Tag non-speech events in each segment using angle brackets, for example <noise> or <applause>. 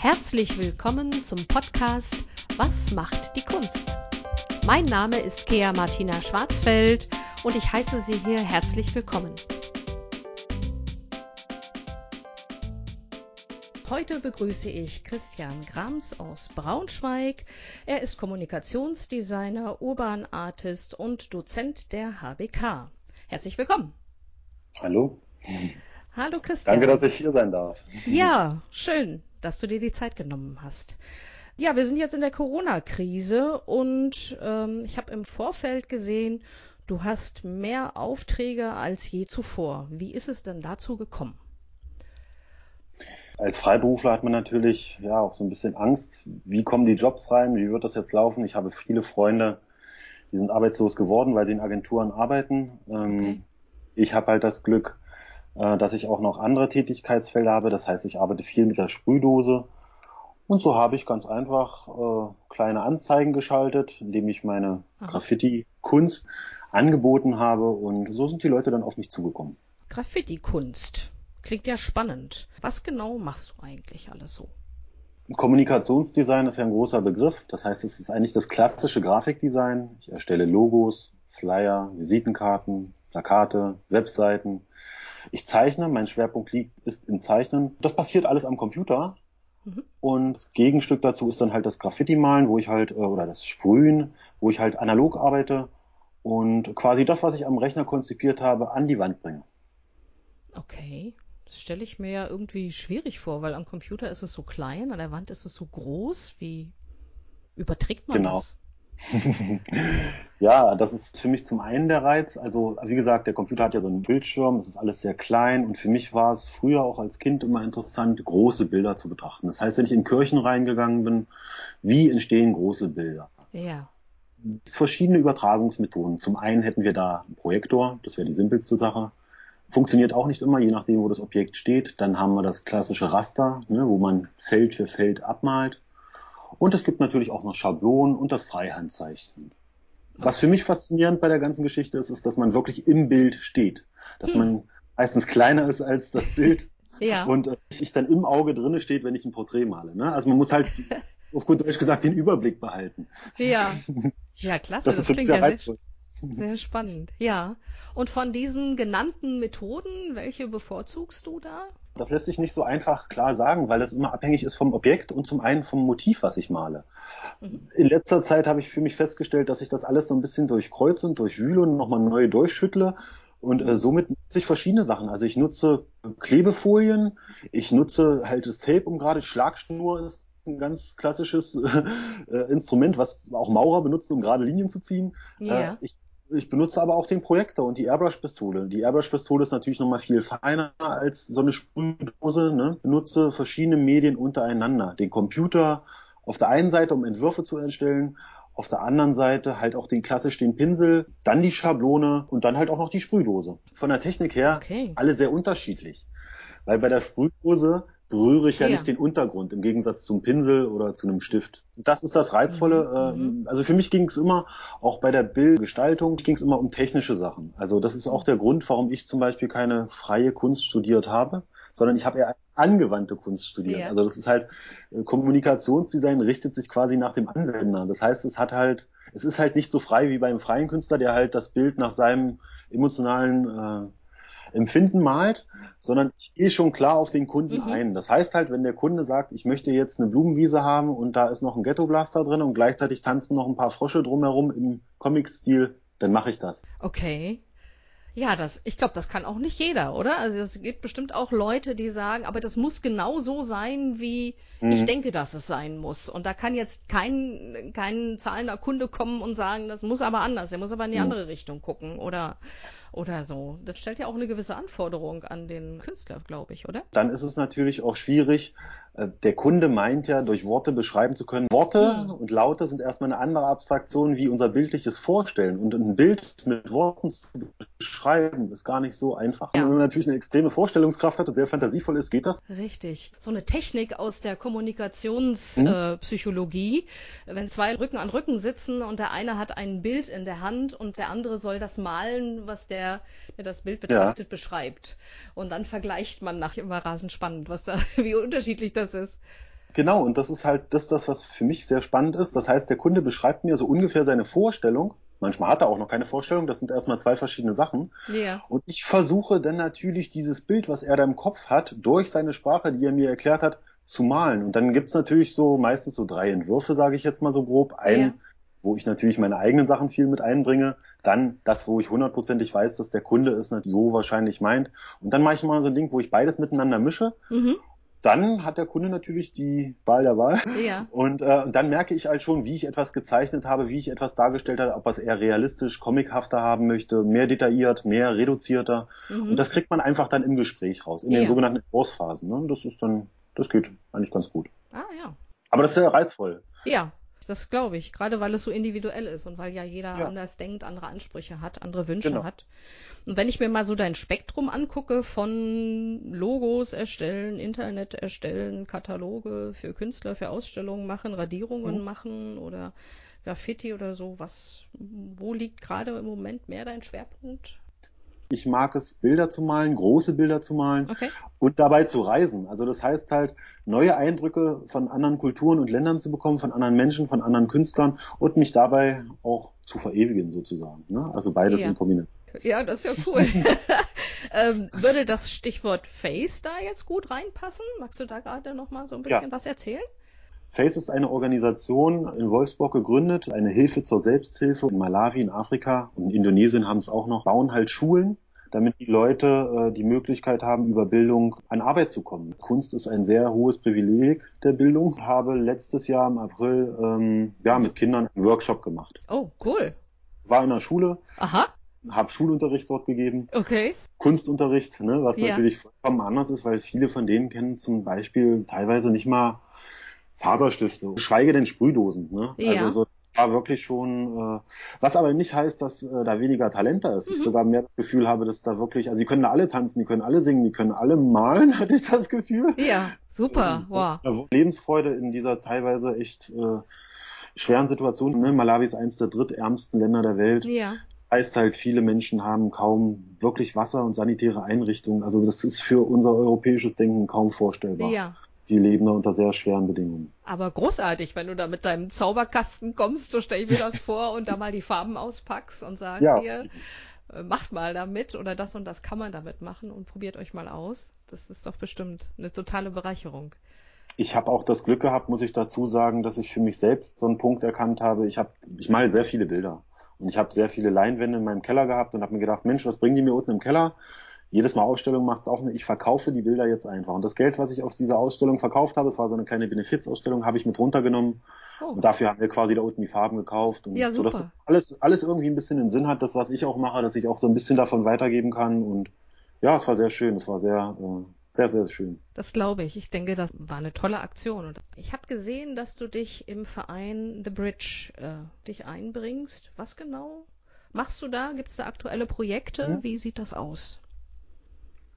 Herzlich willkommen zum Podcast Was macht die Kunst? Mein Name ist Kea Martina Schwarzfeld und ich heiße Sie hier herzlich willkommen. Heute begrüße ich Christian Grams aus Braunschweig. Er ist Kommunikationsdesigner, Urban Artist und Dozent der HBK. Herzlich willkommen. Hallo. Hallo Christian. Danke, dass ich hier sein darf. Ja, schön, dass du dir die Zeit genommen hast. Ja, wir sind jetzt in der Corona-Krise und ähm, ich habe im Vorfeld gesehen, du hast mehr Aufträge als je zuvor. Wie ist es denn dazu gekommen? Als Freiberufler hat man natürlich ja auch so ein bisschen Angst. Wie kommen die Jobs rein? Wie wird das jetzt laufen? Ich habe viele Freunde, die sind arbeitslos geworden, weil sie in Agenturen arbeiten. Ähm, okay. Ich habe halt das Glück, dass ich auch noch andere Tätigkeitsfelder habe. Das heißt, ich arbeite viel mit der Sprühdose. Und so habe ich ganz einfach äh, kleine Anzeigen geschaltet, indem ich meine Graffiti-Kunst angeboten habe. Und so sind die Leute dann auf mich zugekommen. Graffiti-Kunst. Klingt ja spannend. Was genau machst du eigentlich alles so? Kommunikationsdesign ist ja ein großer Begriff. Das heißt, es ist eigentlich das klassische Grafikdesign. Ich erstelle Logos, Flyer, Visitenkarten, Plakate, Webseiten, ich zeichne, mein Schwerpunkt liegt, ist im Zeichnen. Das passiert alles am Computer. Mhm. Und Gegenstück dazu ist dann halt das Graffiti-Malen, wo ich halt, äh, oder das Sprühen, wo ich halt analog arbeite und quasi das, was ich am Rechner konzipiert habe, an die Wand bringe. Okay. Das stelle ich mir ja irgendwie schwierig vor, weil am Computer ist es so klein, an der Wand ist es so groß. Wie überträgt man genau. das? <laughs> ja, das ist für mich zum einen der Reiz. Also, wie gesagt, der Computer hat ja so einen Bildschirm, es ist alles sehr klein und für mich war es früher auch als Kind immer interessant, große Bilder zu betrachten. Das heißt, wenn ich in Kirchen reingegangen bin, wie entstehen große Bilder? Ja. Verschiedene Übertragungsmethoden. Zum einen hätten wir da einen Projektor, das wäre die simpelste Sache. Funktioniert auch nicht immer, je nachdem, wo das Objekt steht. Dann haben wir das klassische Raster, ne, wo man Feld für Feld abmalt. Und es gibt natürlich auch noch Schablonen und das Freihandzeichen. Was für mich faszinierend bei der ganzen Geschichte ist, ist, dass man wirklich im Bild steht. Dass hm. man meistens kleiner ist als das Bild. <laughs> ja. Und äh, ich dann im Auge drinne steht, wenn ich ein Porträt male. Ne? Also man muss halt <laughs> auf gut Deutsch gesagt den Überblick behalten. Ja. <laughs> Ja, klasse. Das, das klingt sehr ja reizvoll. Sehr spannend, ja. Und von diesen genannten Methoden, welche bevorzugst du da? Das lässt sich nicht so einfach klar sagen, weil es immer abhängig ist vom Objekt und zum einen vom Motiv, was ich male. Mhm. In letzter Zeit habe ich für mich festgestellt, dass ich das alles so ein bisschen durchkreuze und durchwühle und nochmal neu durchschüttle. Und äh, somit nutze ich verschiedene Sachen. Also ich nutze Klebefolien, ich nutze halt das Tape, um gerade Schlagschnur ist ein ganz klassisches äh, Instrument, was auch Maurer benutzen, um gerade Linien zu ziehen. Ja. Äh, ich ich benutze aber auch den Projektor und die Airbrush-Pistole. Die Airbrush-Pistole ist natürlich nochmal viel feiner als so eine Sprühdose. Ne? Benutze verschiedene Medien untereinander. Den Computer auf der einen Seite, um Entwürfe zu erstellen, auf der anderen Seite halt auch den klassisch den Pinsel, dann die Schablone und dann halt auch noch die Sprühdose. Von der Technik her okay. alle sehr unterschiedlich. Weil bei der Sprühdose berühre ich ja, ja, nicht den Untergrund im Gegensatz zum Pinsel oder zu einem Stift. Das ist das Reizvolle. Mhm. Ähm, also für mich ging es immer, auch bei der Bildgestaltung, ging es immer um technische Sachen. Also das ist auch der Grund, warum ich zum Beispiel keine freie Kunst studiert habe, sondern ich habe eher angewandte Kunst studiert. Ja. Also das ist halt, äh, Kommunikationsdesign richtet sich quasi nach dem Anwender. Das heißt, es hat halt, es ist halt nicht so frei wie beim freien Künstler, der halt das Bild nach seinem emotionalen äh, Empfinden malt, sondern ich gehe schon klar auf den Kunden mhm. ein. Das heißt halt, wenn der Kunde sagt, ich möchte jetzt eine Blumenwiese haben und da ist noch ein Ghetto-Blaster drin und gleichzeitig tanzen noch ein paar Frosche drumherum im Comic-Stil, dann mache ich das. Okay. Ja, das, ich glaube, das kann auch nicht jeder, oder? Also es gibt bestimmt auch Leute, die sagen, aber das muss genau so sein, wie mhm. ich denke, dass es sein muss. Und da kann jetzt kein, kein zahlender Kunde kommen und sagen, das muss aber anders, er muss aber in die mhm. andere Richtung gucken oder oder so. Das stellt ja auch eine gewisse Anforderung an den Künstler, glaube ich, oder? Dann ist es natürlich auch schwierig. Äh, der Kunde meint ja, durch Worte beschreiben zu können. Worte mhm. und Laute sind erstmal eine andere Abstraktion wie unser bildliches Vorstellen. Und ein Bild mit Worten zu beschreiben, ist gar nicht so einfach. Ja. Wenn man natürlich eine extreme Vorstellungskraft hat und sehr fantasievoll ist, geht das. Richtig. So eine Technik aus der Kommunikationspsychologie. Mhm. Äh, wenn zwei Rücken an Rücken sitzen und der eine hat ein Bild in der Hand und der andere soll das malen, was der der, der das Bild betrachtet, ja. beschreibt. Und dann vergleicht man nach immer rasend spannend, was da, <laughs> wie unterschiedlich das ist. Genau, und das ist halt das, das, was für mich sehr spannend ist. Das heißt, der Kunde beschreibt mir so ungefähr seine Vorstellung. Manchmal hat er auch noch keine Vorstellung, das sind erstmal zwei verschiedene Sachen. Ja. Und ich versuche dann natürlich dieses Bild, was er da im Kopf hat, durch seine Sprache, die er mir erklärt hat, zu malen. Und dann gibt's natürlich so meistens so drei Entwürfe, sage ich jetzt mal so grob. Ein, Ja. wo ich natürlich meine eigenen Sachen viel mit einbringe. Dann das, wo ich hundertprozentig weiß, dass der Kunde es nicht so wahrscheinlich meint. Und dann mache ich mal so ein Ding, wo ich beides miteinander mische. Mhm. Dann hat der Kunde natürlich die Wahl der Wahl. Ja. Und, äh, und dann merke ich halt schon, wie ich etwas gezeichnet habe, wie ich etwas dargestellt habe, ob er es eher realistisch, comichafter haben möchte, mehr detailliert, mehr reduzierter. Mhm. Und das kriegt man einfach dann im Gespräch raus, in Ja. den sogenannten Entwurfsphasen. Ne? Das ist dann, das geht eigentlich ganz gut. ah ja. Aber das ist sehr reizvoll. Ja, das glaube ich. Gerade weil es so individuell ist und weil ja jeder Ja. anders denkt, andere Ansprüche hat, andere Wünsche Genau. hat. Und wenn ich mir mal so dein Spektrum angucke von Logos erstellen, Internet erstellen, Kataloge für Künstler, für Ausstellungen machen, Radierungen Mhm. machen oder Graffiti oder so, was, wo liegt gerade im Moment mehr dein Schwerpunkt? Ich mag es, Bilder zu malen, große Bilder zu malen Okay. und dabei zu reisen. Also das heißt halt, neue Eindrücke von anderen Kulturen und Ländern zu bekommen, von anderen Menschen, von anderen Künstlern und mich dabei auch zu verewigen sozusagen. Ne? Also beides Ja. in Kombination. Ja, das ist ja cool. <laughs> ähm, würde das Stichwort Face da jetzt gut reinpassen? Magst du da gerade noch mal so ein bisschen Ja. was erzählen? FACE ist eine Organisation in Wolfsburg gegründet, eine Hilfe zur Selbsthilfe. In Malawi, in Afrika und in Indonesien haben es auch noch, bauen halt Schulen, damit die Leute äh, die Möglichkeit haben, über Bildung an Arbeit zu kommen. Kunst ist ein sehr hohes Privileg der Bildung. Ich habe letztes Jahr im April ähm, ja, mit Kindern einen Workshop gemacht. Oh, cool. War in der Schule, Aha, habe Schulunterricht dort gegeben, okay. Kunstunterricht, ne, was Ja. natürlich vollkommen anders ist, weil viele von denen kennen zum Beispiel teilweise nicht mal Faserstifte, geschweige denn Sprühdosen. Ne? Ja. Also so das war wirklich schon, äh, was aber nicht heißt, dass äh, da weniger Talent da ist. Ich Mhm. sogar mehr das Gefühl habe, dass da wirklich, also die können da alle tanzen, die können alle singen, die können alle malen, <laughs> hatte ich das Gefühl. Ja, super. Wow. Da wurde Lebensfreude in dieser teilweise echt äh, schweren Situation. Ne? Malawi ist eines der drittärmsten Länder der Welt. Ja, Das heißt halt, viele Menschen haben kaum wirklich Wasser und sanitäre Einrichtungen. Also das ist für unser europäisches Denken kaum vorstellbar. ja. Die leben da unter sehr schweren Bedingungen. Aber großartig, wenn du da mit deinem Zauberkasten kommst, so stell ich mir das <laughs> vor und da mal die Farben auspackst und sagst, Ja. hier, äh, macht mal damit oder das und das kann man damit machen und probiert euch mal aus. Das ist doch bestimmt eine totale Bereicherung. Ich habe auch das Glück gehabt, muss ich dazu sagen, dass ich für mich selbst so einen Punkt erkannt habe. Ich habe, ich male sehr viele Bilder und ich habe sehr viele Leinwände in meinem Keller gehabt und habe mir gedacht, Mensch, was bringen die mir unten im Keller? Jedes Mal Ausstellung macht es auch nicht. Ich verkaufe die Bilder jetzt einfach. Und das Geld, was ich auf dieser Ausstellung verkauft habe, es war so eine kleine Benefizausstellung, habe ich mit runtergenommen. Oh, Und dafür haben wir quasi da unten die Farben gekauft. Und Ja, so, dass das alles, alles irgendwie ein bisschen den Sinn hat, das, was ich auch mache, dass ich auch so ein bisschen davon weitergeben kann. Und ja, es war sehr schön. Es war sehr, äh, sehr, sehr schön. das glaube ich. Ich denke, das war eine tolle Aktion. Und ich habe gesehen, dass du dich im Verein The Bridge äh, dich einbringst. Was genau machst du da? Gibt es da aktuelle Projekte? Mhm. Wie sieht das aus?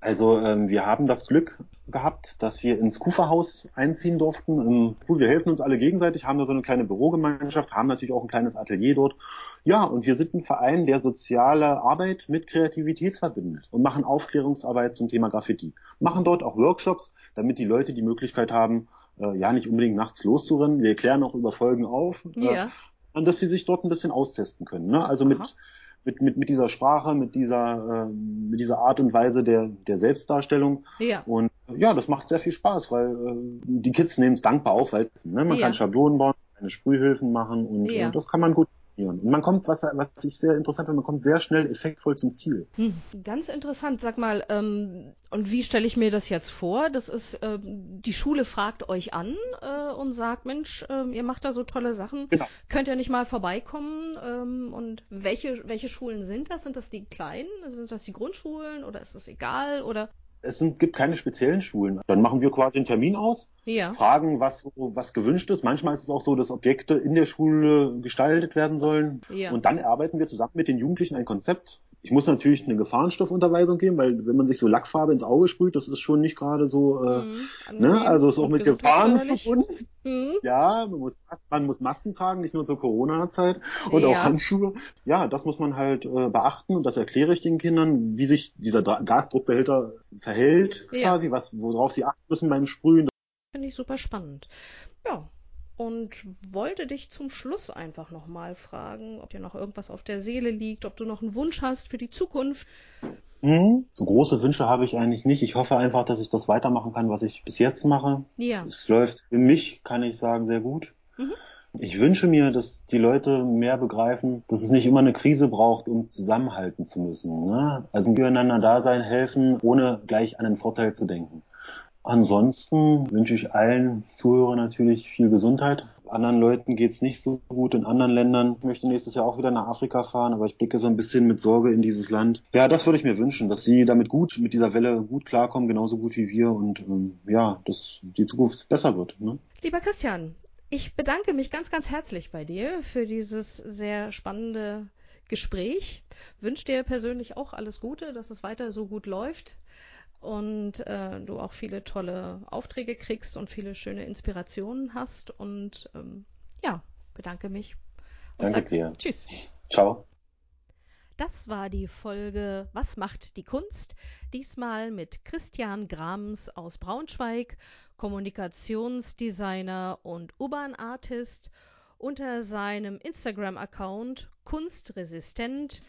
Also ähm, wir haben das Glück gehabt, dass wir ins Kuferhaus einziehen durften. Ähm, cool, wir helfen uns alle gegenseitig, haben da so eine kleine Bürogemeinschaft, haben natürlich auch ein kleines Atelier dort. Ja, und wir sind ein Verein, der soziale Arbeit mit Kreativität verbindet und machen Aufklärungsarbeit zum Thema Graffiti. Machen dort auch Workshops, damit die Leute die Möglichkeit haben, äh, ja nicht unbedingt nachts loszurennen. Wir klären auch über Folgen auf. Äh, und dass sie sich dort ein bisschen austesten können. Ne? Also Aha. mit, mit, mit dieser Sprache, mit dieser, äh, mit dieser Art und Weise der, der Selbstdarstellung. Ja. Und ja, das macht sehr viel Spaß, weil äh, die Kids nehmen es dankbar auf, weil ne? man Ja. kann Schablonen bauen, eine Sprühhilfen machen und Ja. äh, das kann man gut. Und man kommt, was, was ich sehr interessant finde, man kommt sehr schnell effektvoll zum Ziel. Hm, ganz interessant. Sag mal, ähm, und wie stelle ich mir das jetzt vor? Das ist, ähm, die Schule fragt euch an äh, und sagt, Mensch, ähm, ihr macht da so tolle Sachen. Genau. Könnt ihr nicht mal vorbeikommen? Ähm, und welche, welche Schulen sind das? Sind das die kleinen? Sind das die Grundschulen oder ist das egal? Oder Es sind, gibt keine speziellen Schulen. Dann machen wir quasi einen Termin aus, ja. fragen, was, was gewünscht ist. Manchmal ist es auch so, dass Objekte in der Schule gestaltet werden sollen. Ja. Und dann erarbeiten wir zusammen mit den Jugendlichen ein Konzept. Ich muss natürlich eine Gefahrenstoffunterweisung geben, weil wenn man sich so Lackfarbe ins Auge sprüht, das ist schon nicht gerade so, äh, Mhm, ne? Also ist auch mit Gefahren verbunden. Mhm. Ja, man muss, man muss Masken tragen, nicht nur zur Corona-Zeit und Ja. auch Handschuhe. Ja, das muss man halt äh, beachten und das erkläre ich den Kindern, wie sich dieser Dra- Gasdruckbehälter verhält Ja. quasi, was, worauf sie achten müssen beim Sprühen. Finde ich super spannend. Ja, und wollte dich zum Schluss einfach nochmal fragen, ob dir noch irgendwas auf der Seele liegt, ob du noch einen Wunsch hast für die Zukunft. Mhm. So große Wünsche habe ich eigentlich nicht. Ich hoffe einfach, dass ich das weitermachen kann, was ich bis jetzt mache. Ja. Es läuft für mich, kann ich sagen, sehr gut. Mhm. Ich wünsche mir, dass die Leute mehr begreifen, dass es nicht immer eine Krise braucht, um zusammenhalten zu müssen. Ne? Also füreinander da sein, helfen, ohne gleich an den Vorteil zu denken. Ansonsten wünsche ich allen Zuhörern natürlich viel Gesundheit. Anderen Leuten geht's nicht so gut in anderen Ländern. Ich möchte nächstes Jahr auch wieder nach Afrika fahren, aber ich blicke so ein bisschen mit Sorge in dieses Land. Ja, das würde ich mir wünschen, dass sie damit gut, mit dieser Welle gut klarkommen, genauso gut wie wir und ähm, ja, dass die Zukunft besser wird. Ne? Lieber Christian, ich bedanke mich ganz, ganz herzlich bei dir für dieses sehr spannende Gespräch. Wünsche dir persönlich auch alles Gute, dass es weiter so gut läuft und äh, du auch viele tolle Aufträge kriegst und viele schöne Inspirationen hast. Und ähm, ja, bedanke mich. Und Danke dir. Tschüss. Ciao. Das war die Folge Was macht die Kunst? Diesmal mit Christian Grams aus Braunschweig, Kommunikationsdesigner und Urban Artist. Unter seinem Instagram-Account Kunstresistent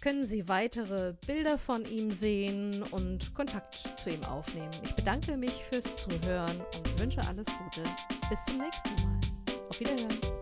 können Sie weitere Bilder von ihm sehen und Kontakt zu ihm aufnehmen. Ich bedanke mich fürs Zuhören und wünsche alles Gute. Bis zum nächsten Mal. Auf Wiederhören.